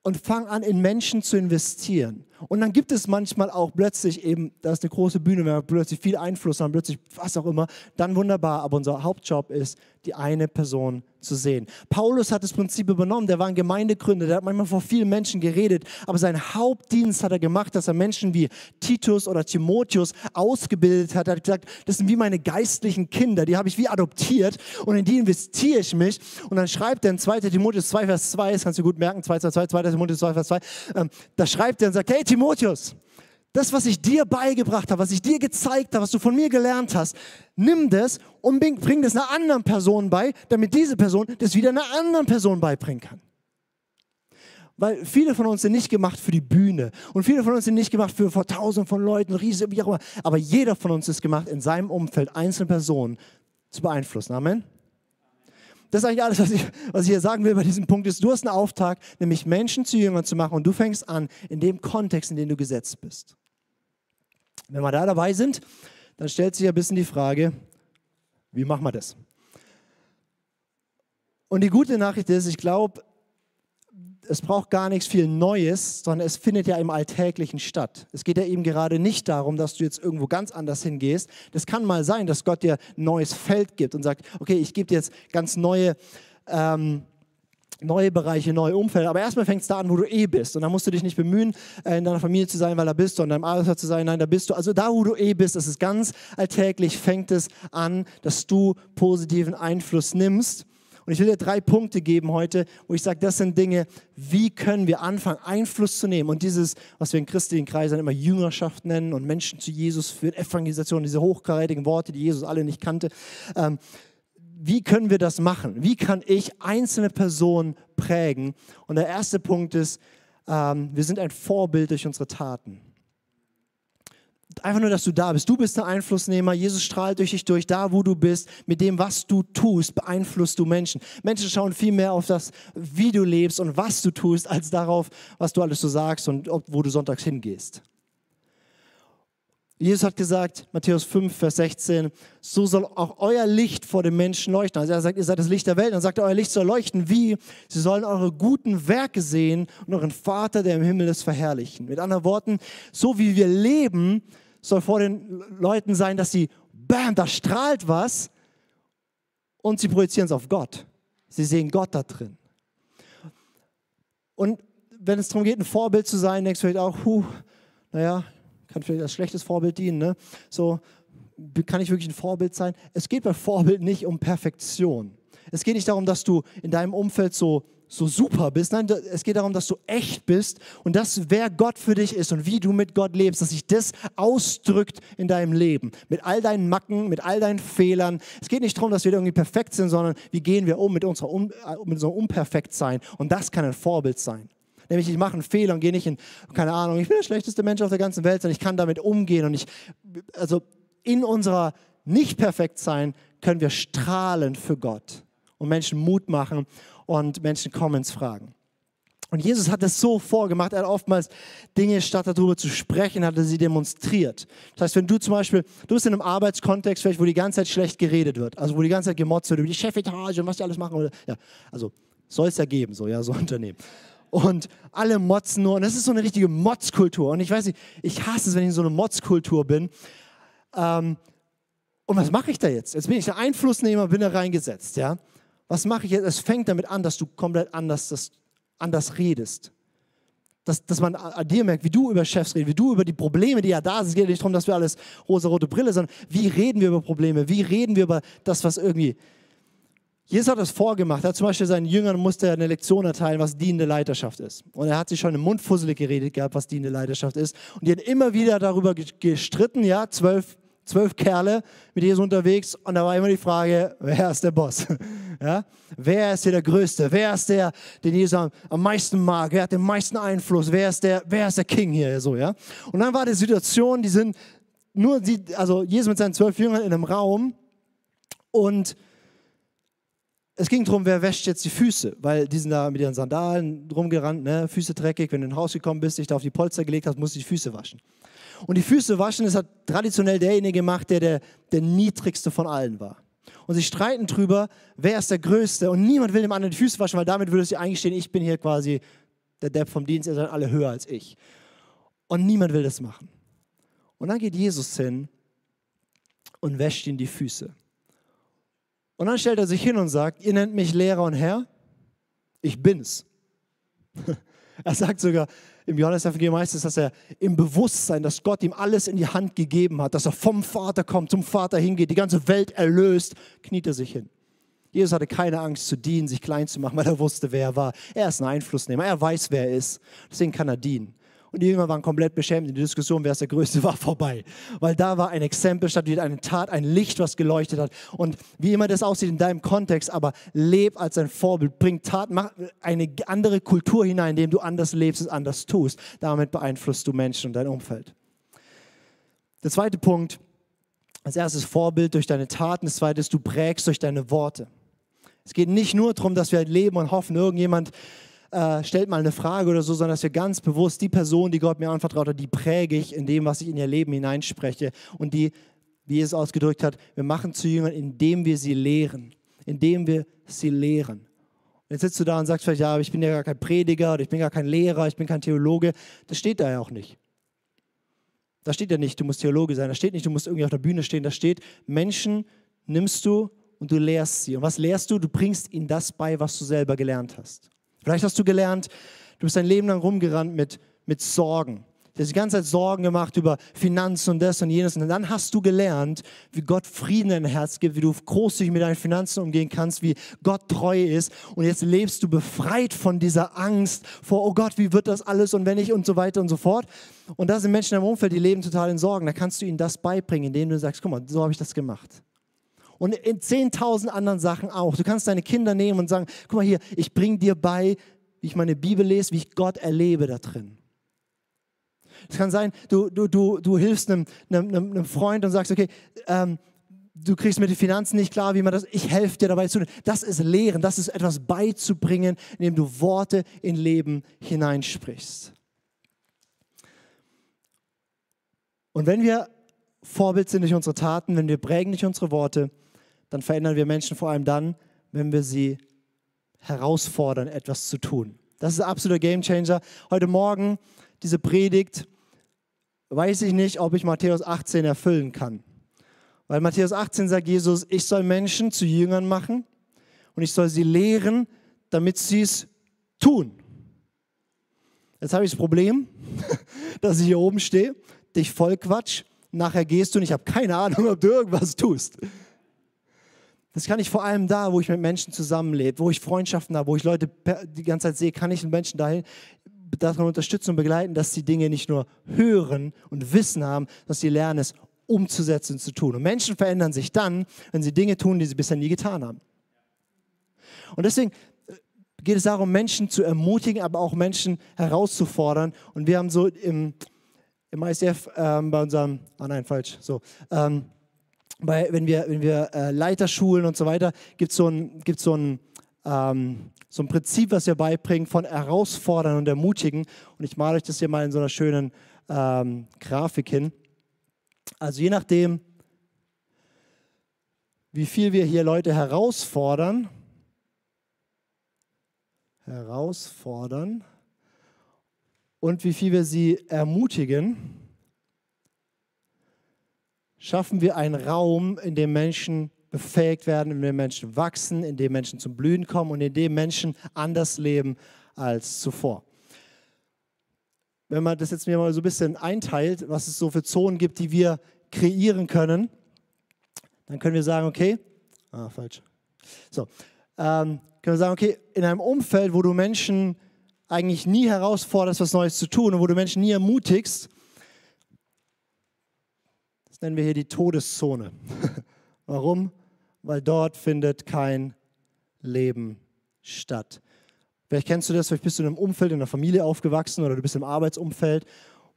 und fang an, in Menschen zu investieren. Und dann gibt es manchmal auch plötzlich eben, da ist eine große Bühne, wir haben plötzlich viel Einfluss haben, plötzlich was auch immer, dann wunderbar. Aber unser Hauptjob ist, die eine Person zu sehen. Paulus hat das Prinzip übernommen, der war ein Gemeindegründer, der hat manchmal vor vielen Menschen geredet, aber sein Hauptdienst hat er gemacht, dass er Menschen wie Titus oder Timotheus ausgebildet hat. Er hat gesagt, das sind wie meine geistlichen Kinder, die habe ich wie adoptiert und in die investiere ich mich. Und dann schreibt er in 2. Timotheus 2, Vers 2, das kannst du gut merken, 2, 2, 2, 2. Timotheus 2, Vers 2, ähm, da schreibt er und sagt, hey Timotheus, das, was ich dir beigebracht habe, was ich dir gezeigt habe, was du von mir gelernt hast, nimm das und bring das einer anderen Person bei, damit diese Person das wieder einer anderen Person beibringen kann. Weil viele von uns sind nicht gemacht für die Bühne und viele von uns sind nicht gemacht für vor tausenden von Leuten, riesige, wie auch immer. Aber jeder von uns ist gemacht, in seinem Umfeld einzelne Personen zu beeinflussen. Amen. Das ist eigentlich alles, was ich, was ich hier sagen will bei diesem Punkt. Ist, du hast einen Auftrag, nämlich Menschen zu Jüngern zu machen und du fängst an in dem Kontext, in dem du gesetzt bist. Wenn wir da dabei sind, dann stellt sich ein bisschen die Frage, wie machen wir das? Und die gute Nachricht ist, ich glaube, es braucht gar nichts viel Neues, sondern es findet ja im Alltäglichen statt. Es geht ja eben gerade nicht darum, dass du jetzt irgendwo ganz anders hingehst. Das kann mal sein, dass Gott dir ein neues Feld gibt und sagt, okay, ich gebe dir jetzt ganz neue ähm, neue Bereiche, neue Umfelder. Aber erstmal fängt es da an, wo du eh bist. Und dann musst du dich nicht bemühen, äh, in deiner Familie zu sein, weil da bist du, in deinem Arbeitsplatz zu sein, nein, da bist du. Also da, wo du eh bist, das ist ganz alltäglich, fängt es an, dass du positiven Einfluss nimmst. Und ich will dir drei Punkte geben heute, wo ich sage, das sind Dinge, wie können wir anfangen, Einfluss zu nehmen. Und dieses, was wir in christlichen Kreisen immer Jüngerschaft nennen und Menschen zu Jesus führen, Evangelisation, diese hochkarätigen Worte, die Jesus alle nicht kannte. Ähm, wie können wir das machen? Wie kann ich einzelne Personen prägen? Und der erste Punkt ist, ähm, wir sind ein Vorbild durch unsere Taten. Einfach nur, dass du da bist. Du bist der Einflussnehmer. Jesus strahlt durch dich durch. Da, wo du bist, mit dem, was du tust, beeinflusst du Menschen. Menschen schauen viel mehr auf das, wie du lebst und was du tust, als darauf, was du alles so sagst und ob, wo du sonntags hingehst. Jesus hat gesagt, Matthäus 5, Vers 16, so soll auch euer Licht vor den Menschen leuchten. Also er sagt, ihr seid das Licht der Welt. Dann sagt er, euer Licht soll leuchten. Wie? Sie sollen eure guten Werke sehen und euren Vater, der im Himmel ist, verherrlichen. Mit anderen Worten, so wie wir leben, soll vor den Leuten sein, dass sie, bam, da strahlt was und sie projizieren es auf Gott. Sie sehen Gott da drin. Und wenn es darum geht, ein Vorbild zu sein, denkst du vielleicht auch, huh, naja, kann vielleicht als schlechtes Vorbild dienen. Ne? So, kann ich wirklich ein Vorbild sein? Es geht bei Vorbild nicht um Perfektion. Es geht nicht darum, dass du in deinem Umfeld so, so super bist. Nein, es geht darum, dass du echt bist und dass wer Gott für dich ist und wie du mit Gott lebst, dass sich das ausdrückt in deinem Leben. Mit all deinen Macken, mit all deinen Fehlern. Es geht nicht darum, dass wir irgendwie perfekt sind, sondern wie gehen wir um mit, unserer äh, mit unserem Unperfektsein. Und das kann ein Vorbild sein. Nämlich ich mache einen Fehler und gehe nicht in, keine Ahnung, ich bin der schlechteste Mensch auf der ganzen Welt, sondern ich kann damit umgehen und ich, also in unserer Nicht-Perfekt-Sein können wir strahlen für Gott und Menschen Mut machen und Menschen Comments fragen. Und Jesus hat es so vorgemacht, er hat oftmals Dinge, statt darüber zu sprechen, hat er sie demonstriert. Das heißt, wenn du zum Beispiel, du bist in einem Arbeitskontext, vielleicht, wo die ganze Zeit schlecht geredet wird, also wo die ganze Zeit gemotzt wird über die Chefetage und was die alles machen, oder, ja, also soll es ja geben, so, ja, so Unternehmen und alle motzen nur. Und das ist so eine richtige Motzkultur. Und ich weiß nicht, ich hasse es, wenn ich in so einer Motzkultur bin. Ähm, und was mache ich da jetzt? Jetzt bin ich der Einflussnehmer, bin da reingesetzt. Ja? Was mache ich jetzt? Es fängt damit an, dass du komplett anders, das, anders redest. Dass, dass man an dir merkt, wie du über Chefs redest, wie du über die Probleme, die ja da sind. Es geht nicht darum, dass wir alles rosa-rote Brille, sondern wie reden wir über Probleme? Wie reden wir über das, was irgendwie Jesus hat das vorgemacht. Er hat zum Beispiel seinen Jüngern musste er eine Lektion erteilen, was dienende Leiterschaft ist. Und er hat sich schon im Mund fusselig geredet gehabt, was dienende Leiterschaft ist. Und die haben immer wieder darüber gestritten, ja, zwölf, zwölf Kerle mit Jesus unterwegs. Und da war immer die Frage, wer ist der Boss? Ja? Wer ist hier der Größte? Wer ist der, den Jesus am, meisten mag? Wer hat den meisten Einfluss? Wer ist der, wer ist der King hier? So, ja? Und dann war die Situation, die sind nur, die, also Jesus mit seinen zwölf Jüngern in einem Raum und es ging darum, wer wäscht jetzt die Füße, weil die sind da mit ihren Sandalen rumgerannt, ne? Füße dreckig. Wenn du in ein Haus gekommen bist, dich da auf die Polster gelegt hast, musst du die Füße waschen. Und die Füße waschen, das hat traditionell derjenige gemacht, der, der der niedrigste von allen war. Und sie streiten drüber, wer ist der Größte. Und niemand will dem anderen die Füße waschen, weil damit würde sie eingestehen, ich bin hier quasi der Depp vom Dienst, ihr seid alle höher als ich. Und niemand will das machen. Und dann geht Jesus hin und wäscht ihnen die Füße. Und dann stellt er sich hin und sagt, ihr nennt mich Lehrer und Herr, ich bin's. Er sagt sogar, im Johannes-Evangelium heißt es, dass er im Bewusstsein, dass Gott ihm alles in die Hand gegeben hat, dass er vom Vater kommt, zum Vater hingeht, die ganze Welt erlöst, kniet er sich hin. Jesus hatte keine Angst zu dienen, sich klein zu machen, weil er wusste, wer er war. Er ist ein Einflussnehmer, er weiß, wer er ist. Deswegen kann er dienen. Und die Jünger waren komplett beschämt. Die Diskussion, wer es der Größte war, vorbei. Weil da war ein Exempel statt eine Tat, ein Licht, was geleuchtet hat. Und wie immer das aussieht in deinem Kontext, aber leb als ein Vorbild. Bring Tat, mach eine andere Kultur hinein, indem du anders lebst und anders tust. Damit beeinflusst du Menschen und dein Umfeld. Der zweite Punkt, als erstes Vorbild durch deine Taten. Das zweite ist, du prägst durch deine Worte. Es geht nicht nur darum, dass wir leben und hoffen, irgendjemand äh, stellt mal eine Frage oder so, sondern dass wir ganz bewusst die Person, die Gott mir anvertraut hat, die präge ich in dem, was ich in ihr Leben hineinspreche und die, wie es ausgedrückt hat, wir machen zu Jüngern, indem wir sie lehren, indem wir sie lehren. Und jetzt sitzt du da und sagst vielleicht, ja, ich bin ja gar kein Prediger oder ich bin gar kein Lehrer, ich bin kein Theologe. Das steht da ja auch nicht. Da steht ja nicht, du musst Theologe sein. Da steht nicht, du musst irgendwie auf der Bühne stehen. Da steht, Menschen nimmst du und du lehrst sie. Und was lehrst du? Du bringst ihnen das bei, was du selber gelernt hast. Vielleicht hast du gelernt, du bist dein Leben lang rumgerannt mit, mit Sorgen. Du hast die ganze Zeit Sorgen gemacht über Finanzen und das und jenes. Und dann hast du gelernt, wie Gott Frieden in dein Herz gibt, wie du großzügig mit deinen Finanzen umgehen kannst, wie Gott treu ist. Und jetzt lebst du befreit von dieser Angst vor, oh Gott, wie wird das alles und wenn ich und so weiter und so fort. Und da sind Menschen im Umfeld, die leben total in Sorgen. Da kannst du ihnen das beibringen, indem du sagst, guck mal, so habe ich das gemacht und in 10.000 anderen Sachen auch. Du kannst deine Kinder nehmen und sagen, guck mal hier, ich bringe dir bei, wie ich meine Bibel lese, wie ich Gott erlebe da drin. Es kann sein, du, du, du, du hilfst einem, einem, einem Freund und sagst, okay, ähm, du kriegst mit den Finanzen nicht klar, wie man das, ich helfe dir dabei zu. Das ist Lehren, das ist etwas beizubringen, indem du Worte in Leben hineinsprichst. Und wenn wir Vorbild sind durch unsere Taten, wenn wir prägen durch unsere Worte, dann verändern wir Menschen vor allem dann, wenn wir sie herausfordern, etwas zu tun. Das ist ein absoluter Gamechanger. Heute Morgen, diese Predigt, weiß ich nicht, ob ich Matthäus 18 erfüllen kann. Weil Matthäus 18 sagt Jesus, ich soll Menschen zu Jüngern machen und ich soll sie lehren, damit sie es tun. Jetzt habe ich das Problem, dass ich hier oben stehe, dich voll quatsch, nachher gehst du und ich habe keine Ahnung, ob du irgendwas tust. Das kann ich vor allem da, wo ich mit Menschen zusammenlebe, wo ich Freundschaften habe, wo ich Leute die ganze Zeit sehe, kann ich den Menschen dahin daran unterstützen und begleiten, dass sie Dinge nicht nur hören und Wissen haben, dass sie lernen, es umzusetzen und zu tun. Und Menschen verändern sich dann, wenn sie Dinge tun, die sie bisher nie getan haben. Und deswegen äh, geht es darum, Menschen zu ermutigen, aber auch Menschen herauszufordern. Und wir haben so im, im ICF ähm, bei unserem, ah nein, falsch, so, ähm, bei, wenn wir, wenn wir äh, Leiter schulen und so weiter, gibt so es gibt's so, ein, ähm, so ein Prinzip, was wir beibringen von herausfordern und ermutigen. Und ich male euch das hier mal in so einer schönen ähm, Grafik hin. Also je nachdem, wie viel wir hier Leute herausfordern, herausfordern und wie viel wir sie ermutigen, schaffen wir einen Raum, in dem Menschen befähigt werden, in dem Menschen wachsen, in dem Menschen zum Blühen kommen und in dem Menschen anders leben als zuvor. Wenn man das jetzt mir mal so ein bisschen einteilt, was es so für Zonen gibt, die wir kreieren können, dann können wir sagen, okay, ah, falsch. So, ähm, können wir sagen, okay, in einem Umfeld, wo du Menschen eigentlich nie herausforderst, was Neues zu tun und wo du Menschen nie ermutigst, nennen wir hier die Todeszone. Warum? Weil dort findet kein Leben statt. Vielleicht kennst du das, vielleicht bist du in einem Umfeld, in einer Familie aufgewachsen oder du bist im Arbeitsumfeld,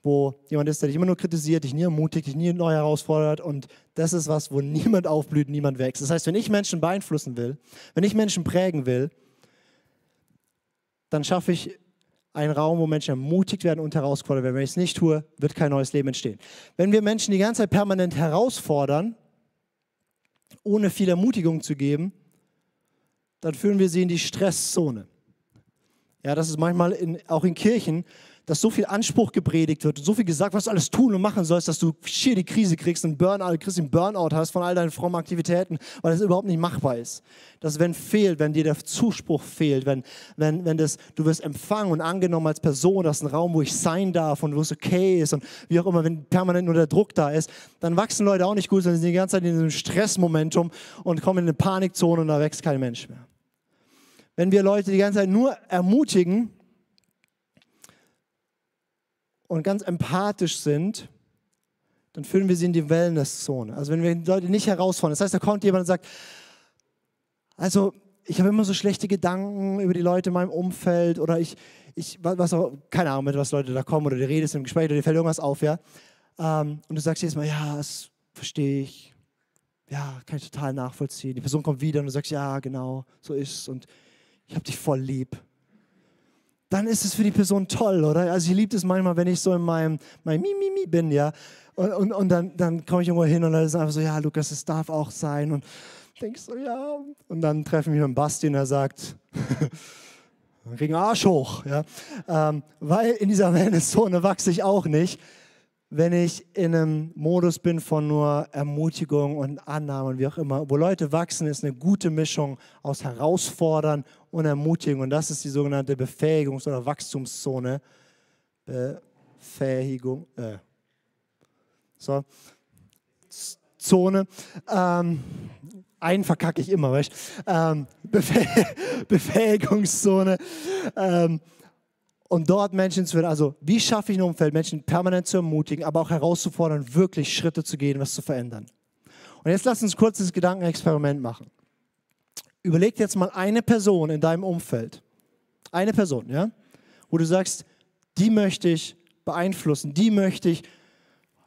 wo jemand ist, der dich immer nur kritisiert, dich nie ermutigt, dich nie neu herausfordert und das ist was, wo niemand aufblüht, niemand wächst. Das heißt, wenn ich Menschen beeinflussen will, wenn ich Menschen prägen will, dann schaffe ich ein Raum, wo Menschen ermutigt werden und herausgefordert werden. Wenn ich es nicht tue, wird kein neues Leben entstehen. Wenn wir Menschen die ganze Zeit permanent herausfordern, ohne viel Ermutigung zu geben, dann führen wir sie in die Stresszone. Ja, das ist manchmal in, auch in Kirchen, dass so viel Anspruch gepredigt wird und so viel gesagt, was du alles tun und machen sollst, dass du schier die Krise kriegst, einen Burnout, kriegst einen Burnout hast von all deinen frommen Aktivitäten, weil das überhaupt nicht machbar ist. Dass wenn fehlt, wenn dir der Zuspruch fehlt, wenn, wenn, wenn das, du wirst empfangen und angenommen als Person, das ist ein Raum, wo ich sein darf und wo es okay ist und wie auch immer, wenn permanent nur der Druck da ist, dann wachsen Leute auch nicht gut, sondern sind die ganze Zeit in diesem Stressmomentum und kommen in eine Panikzone und da wächst kein Mensch mehr. Wenn wir Leute die ganze Zeit nur ermutigen, und ganz empathisch sind, dann führen wir sie in die Wellnesszone. Also wenn wir die Leute nicht herausfordern. Das heißt, da kommt jemand und sagt, also ich habe immer so schlechte Gedanken über die Leute in meinem Umfeld oder ich, ich was auch, keine Ahnung, mit was Leute da kommen oder die redest im Gespräch oder dir fällt irgendwas auf, ja. Ähm, und du sagst jedes Mal, ja, das verstehe ich. Ja, kann ich total nachvollziehen. Die Person kommt wieder und du sagst, ja, genau, so ist es und ich habe dich voll lieb dann ist es für die Person toll, oder? Also ich liebe es manchmal, wenn ich so in meinem, meinem Mimimi bin, ja. Und, und, und dann, dann komme ich irgendwo hin und dann ist einfach so, ja, Lukas, es darf auch sein. Und denkst so, ja. Und dann treffen wir einen Basti und er sagt, kriegen Arsch hoch, ja. Ähm, weil in dieser Wellnesszone wachse ich auch nicht wenn ich in einem Modus bin von nur Ermutigung und Annahme und wie auch immer. Wo Leute wachsen, ist eine gute Mischung aus Herausfordern und Ermutigung. Und das ist die sogenannte Befähigungs- oder Wachstumszone. Befähigung. Äh. So. Zone. Ähm, einen verkacke ich immer, weißt ähm, Befäh Befähigungszone. Ähm, und dort Menschen zu werden. Also, wie schaffe ich ein Umfeld, Menschen permanent zu ermutigen, aber auch herauszufordern, wirklich Schritte zu gehen, was zu verändern. Und jetzt lass uns kurz das Gedankenexperiment machen. Überleg jetzt mal eine Person in deinem Umfeld. Eine Person, ja? Wo du sagst, die möchte ich beeinflussen, die möchte ich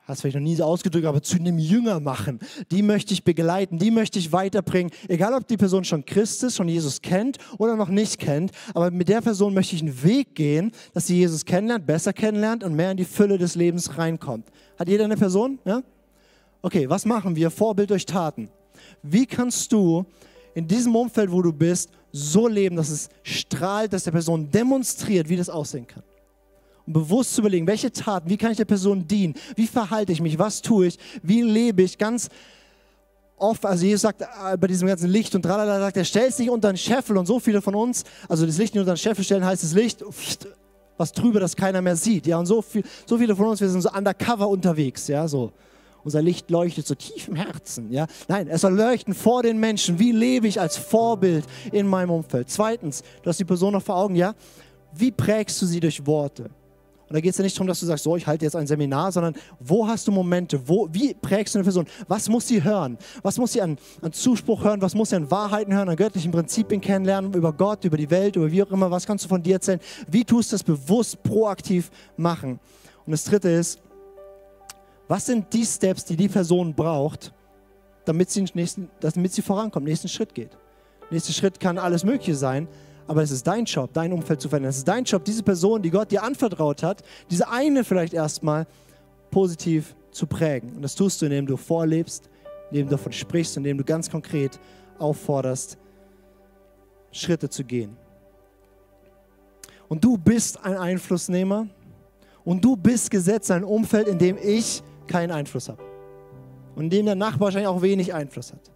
hast vielleicht noch nie so ausgedrückt, aber zu einem Jünger machen. Die möchte ich begleiten, die möchte ich weiterbringen. Egal, ob die Person schon Christ ist, schon Jesus kennt oder noch nicht kennt, aber mit der Person möchte ich einen Weg gehen, dass sie Jesus kennenlernt, besser kennenlernt und mehr in die Fülle des Lebens reinkommt. Hat jeder eine Person? Ja? Okay, was machen wir? Vorbild durch Taten. Wie kannst du in diesem Umfeld, wo du bist, so leben, dass es strahlt, dass der Person demonstriert, wie das aussehen kann? und bewusst zu überlegen, welche Taten, wie kann ich der Person dienen, wie verhalte ich mich, was tue ich, wie lebe ich? Ganz oft, also Jesus sagt äh, bei diesem ganzen Licht und tralala, sagt er, stell es nicht unter einen Scheffel. Und so viele von uns, also das Licht nicht unter einen Scheffel stellen heißt das Licht, was drüber, das keiner mehr sieht, ja, und so, viel, so viele von uns, wir sind so undercover unterwegs, ja, so. Unser Licht leuchtet so tief im Herzen. Ja? Nein, es soll leuchten vor den Menschen. Wie lebe ich als Vorbild in meinem Umfeld? Zweitens, du hast die Person noch vor Augen, ja? Wie prägst du sie durch Worte? Und da geht es ja nicht darum, dass du sagst, so, ich halte jetzt ein Seminar, sondern wo hast du Momente, wo, wie prägst du eine Person? Was muss sie hören? Was muss sie an, an Zuspruch hören? Was muss sie an Wahrheiten hören, an göttlichen Prinzipien kennenlernen, über Gott, über die Welt, über wie auch immer? Was kannst du von dir erzählen? Wie tust du das bewusst, proaktiv machen? Und das dritte ist, was sind die Steps, die die Person braucht, damit sie, nächsten, damit sie vorankommt, nächsten Schritt geht? Nächster Schritt kann alles Mögliche sein, aber es ist dein Job, dein Umfeld zu verändern. Es ist dein Job, diese Person, die Gott dir anvertraut hat, diese eine vielleicht erstmal positiv zu prägen. Und das tust du, indem du vorlebst, indem du davon sprichst, indem du ganz konkret aufforderst, Schritte zu gehen. Und du bist ein Einflussnehmer und du bist gesetzt ein Umfeld, in dem ich keinen Einfluss habe. Und in dem der Nachbar wahrscheinlich auch wenig Einfluss hat.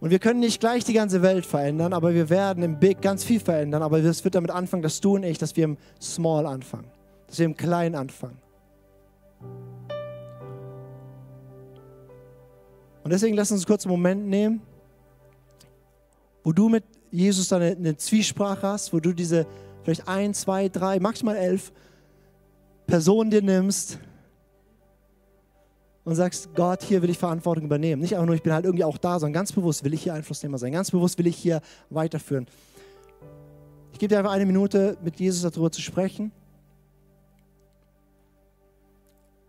Und wir können nicht gleich die ganze Welt verändern, aber wir werden im Big ganz viel verändern. Aber es wird damit anfangen, dass du und ich, dass wir im Small anfangen, dass wir im Kleinen anfangen. Und deswegen lass uns kurz einen Moment nehmen, wo du mit Jesus eine, eine Zwiesprache hast, wo du diese vielleicht ein, zwei, drei, maximal elf Personen dir nimmst und sagst, Gott, hier will ich Verantwortung übernehmen. Nicht einfach nur, ich bin halt irgendwie auch da, sondern ganz bewusst will ich hier Einflussnehmer sein. Ganz bewusst will ich hier weiterführen. Ich gebe dir einfach eine Minute, mit Jesus darüber zu sprechen.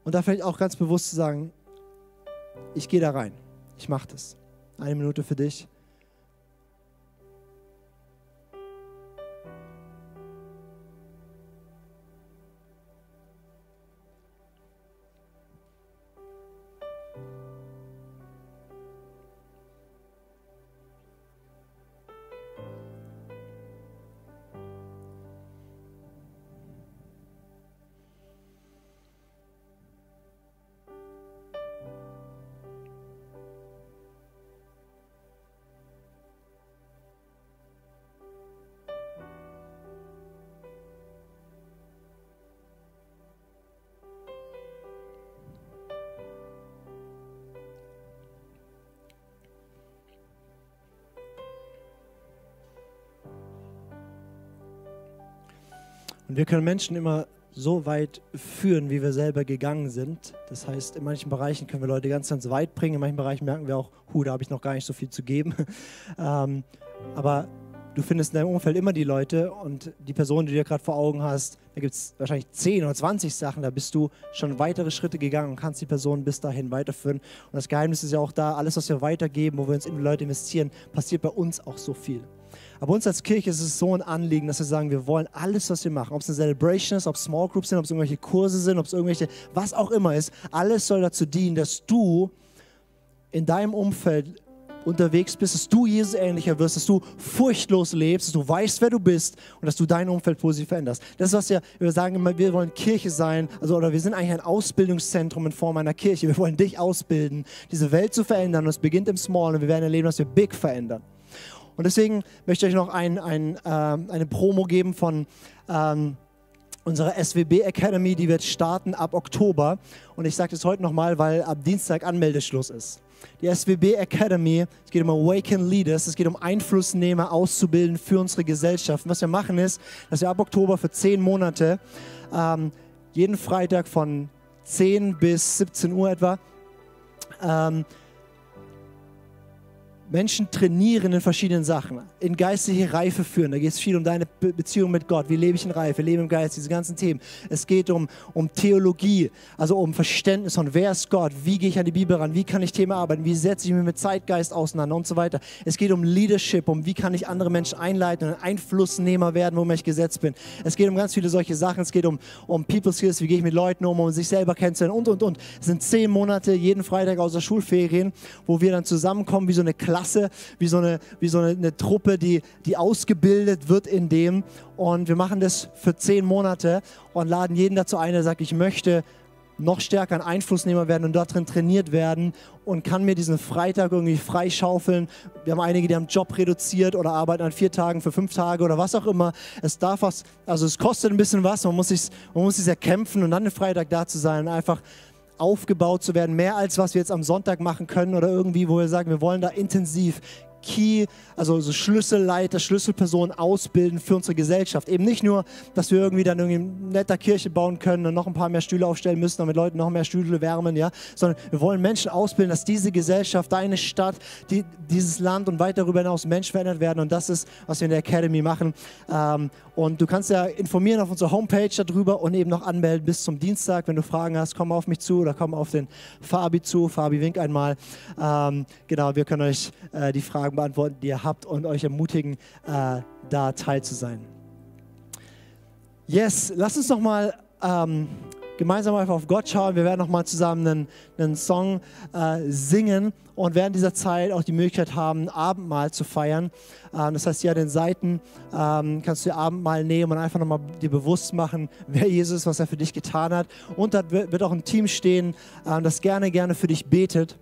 Und da vielleicht auch ganz bewusst zu sagen, ich gehe da rein. Ich mache das. Eine Minute für dich. Und wir können Menschen immer so weit führen, wie wir selber gegangen sind. Das heißt, in manchen Bereichen können wir Leute ganz, ganz weit bringen. In manchen Bereichen merken wir auch, hu, da habe ich noch gar nicht so viel zu geben. ähm, aber du findest in deinem Umfeld immer die Leute und die Person, die du dir gerade vor Augen hast, da gibt es wahrscheinlich 10 oder 20 Sachen, da bist du schon weitere Schritte gegangen und kannst die Person bis dahin weiterführen. Und das Geheimnis ist ja auch da, alles, was wir weitergeben, wo wir uns in die Leute investieren, passiert bei uns auch so viel. Aber uns als Kirche ist es so ein Anliegen, dass wir sagen, wir wollen alles, was wir machen, ob es eine Celebration ist, ob es Small Groups sind, ob es irgendwelche Kurse sind, ob es irgendwelche, was auch immer ist, alles soll dazu dienen, dass du in deinem Umfeld unterwegs bist, dass du Jesus ähnlicher wirst, dass du furchtlos lebst, dass du weißt, wer du bist und dass du dein Umfeld positiv veränderst. Das ist, was wir, wir sagen immer, wir wollen Kirche sein, also oder wir sind eigentlich ein Ausbildungszentrum in Form einer Kirche. Wir wollen dich ausbilden, diese Welt zu verändern und es beginnt im Small und wir werden erleben, dass wir Big verändern. Und deswegen möchte ich euch noch ein, ein, äh, eine Promo geben von ähm, unserer SWB Academy, die wird starten ab Oktober. Und ich sage das heute nochmal, weil ab Dienstag Anmeldeschluss ist. Die SWB Academy, es geht um Awaken Leaders, es geht um Einflussnehmer auszubilden für unsere Gesellschaft. Und was wir machen ist, dass wir ab Oktober für zehn Monate ähm, jeden Freitag von 10 bis 17 Uhr etwa ähm, Menschen trainieren in verschiedenen Sachen, in geistliche Reife führen. Da geht es viel um deine Beziehung mit Gott. Wie lebe ich in Reife? Lebe im Geist, diese ganzen Themen. Es geht um, um Theologie, also um Verständnis von wer ist Gott, wie gehe ich an die Bibel ran, wie kann ich Themen arbeiten, wie setze ich mich mit Zeitgeist auseinander und so weiter. Es geht um Leadership, um wie kann ich andere Menschen einleiten und ein Einflussnehmer werden, wo ich gesetzt bin. Es geht um ganz viele solche Sachen. Es geht um, um People Skills, wie gehe ich mit Leuten um, um sich selber kennenzulernen und, und, und. Es sind zehn Monate, jeden Freitag außer Schulferien, wo wir dann zusammenkommen wie so eine Klasse Klasse, wie so eine, wie so eine, eine Truppe, die, die ausgebildet wird in dem. Und wir machen das für zehn Monate und laden jeden dazu ein, der sagt, ich möchte noch stärker ein Einflussnehmer werden und dort drin trainiert werden und kann mir diesen Freitag irgendwie freischaufeln. Wir haben einige, die haben Job reduziert oder arbeiten an vier Tagen für fünf Tage oder was auch immer. Es darf was, also es kostet ein bisschen was, man muss sich, man muss sich erkämpfen und dann den Freitag da zu sein und einfach aufgebaut zu werden, mehr als was wir jetzt am Sonntag machen können oder irgendwie, wo wir sagen, wir wollen da intensiv Key, also so Schlüsselleiter, Schlüsselpersonen ausbilden für unsere Gesellschaft. Eben nicht nur, dass wir irgendwie dann irgendwie nette Kirche bauen können und noch ein paar mehr Stühle aufstellen müssen, damit Leute noch mehr Stühle wärmen, ja, sondern wir wollen Menschen ausbilden, dass diese Gesellschaft, deine Stadt, die, dieses Land und weit darüber hinaus Menschen verändert werden und das ist, was wir in der Academy machen. Ähm, und du kannst ja informieren auf unserer Homepage darüber und eben noch anmelden bis zum Dienstag. Wenn du Fragen hast, komm auf mich zu oder komm auf den Fabi zu. Fabi, wink einmal. Ähm, genau, wir können euch äh, die Fragen beantworten, die ihr habt und euch ermutigen, äh, da teil zu sein. Yes, lass uns noch mal ähm, gemeinsam einfach auf Gott schauen. Wir werden noch mal zusammen einen, einen Song äh, singen und während dieser Zeit auch die Möglichkeit haben, Abendmahl zu feiern. Ähm, das heißt, hier an den Seiten ähm, kannst du Abendmahl nehmen und einfach nochmal dir bewusst machen, wer Jesus ist, was er für dich getan hat. Und da wird auch ein Team stehen, ähm, das gerne, gerne für dich betet.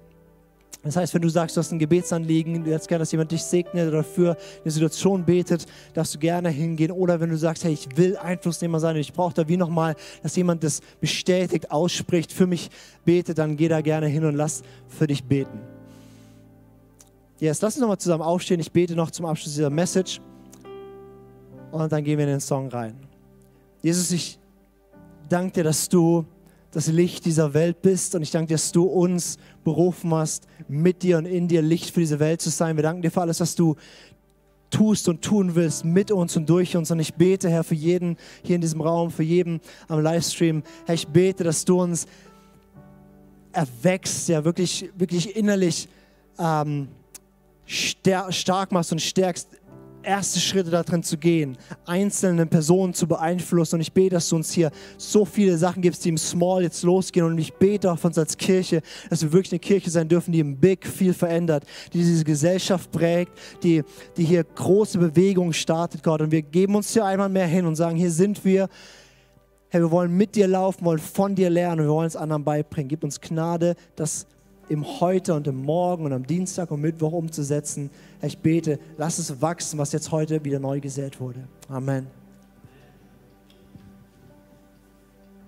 Das heißt, wenn du sagst, du hast ein Gebetsanliegen, du hättest gerne, dass jemand dich segnet oder für eine Situation betet, darfst du gerne hingehen. Oder wenn du sagst, hey, ich will Einflussnehmer sein und ich brauche da wie nochmal, dass jemand das bestätigt, ausspricht, für mich betet, dann geh da gerne hin und lass für dich beten. Yes, lass uns nochmal zusammen aufstehen. Ich bete noch zum Abschluss dieser Message. Und dann gehen wir in den Song rein. Jesus, ich danke dir, dass du das Licht dieser Welt bist und ich danke dir, dass du uns berufen hast, mit dir und in dir Licht für diese Welt zu sein. Wir danken dir für alles, was du tust und tun willst mit uns und durch uns. Und ich bete, Herr, für jeden hier in diesem Raum, für jeden am Livestream. Herr, ich bete, dass du uns erwächst, ja, wirklich, wirklich innerlich ähm, stark machst und stärkst erste Schritte darin zu gehen, einzelne Personen zu beeinflussen. Und ich bete, dass du uns hier so viele Sachen gibst, die im Small jetzt losgehen. Und ich bete auch von uns als Kirche, dass wir wirklich eine Kirche sein dürfen, die im Big viel verändert, die diese Gesellschaft prägt, die, die hier große Bewegungen startet, Gott. Und wir geben uns hier einmal mehr hin und sagen, hier sind wir. Herr, wir wollen mit dir laufen, wollen von dir lernen wir wollen es anderen beibringen. Gib uns Gnade, dass im Heute und im Morgen und am Dienstag und Mittwoch umzusetzen. Ich bete, lass es wachsen, was jetzt heute wieder neu gesät wurde. Amen.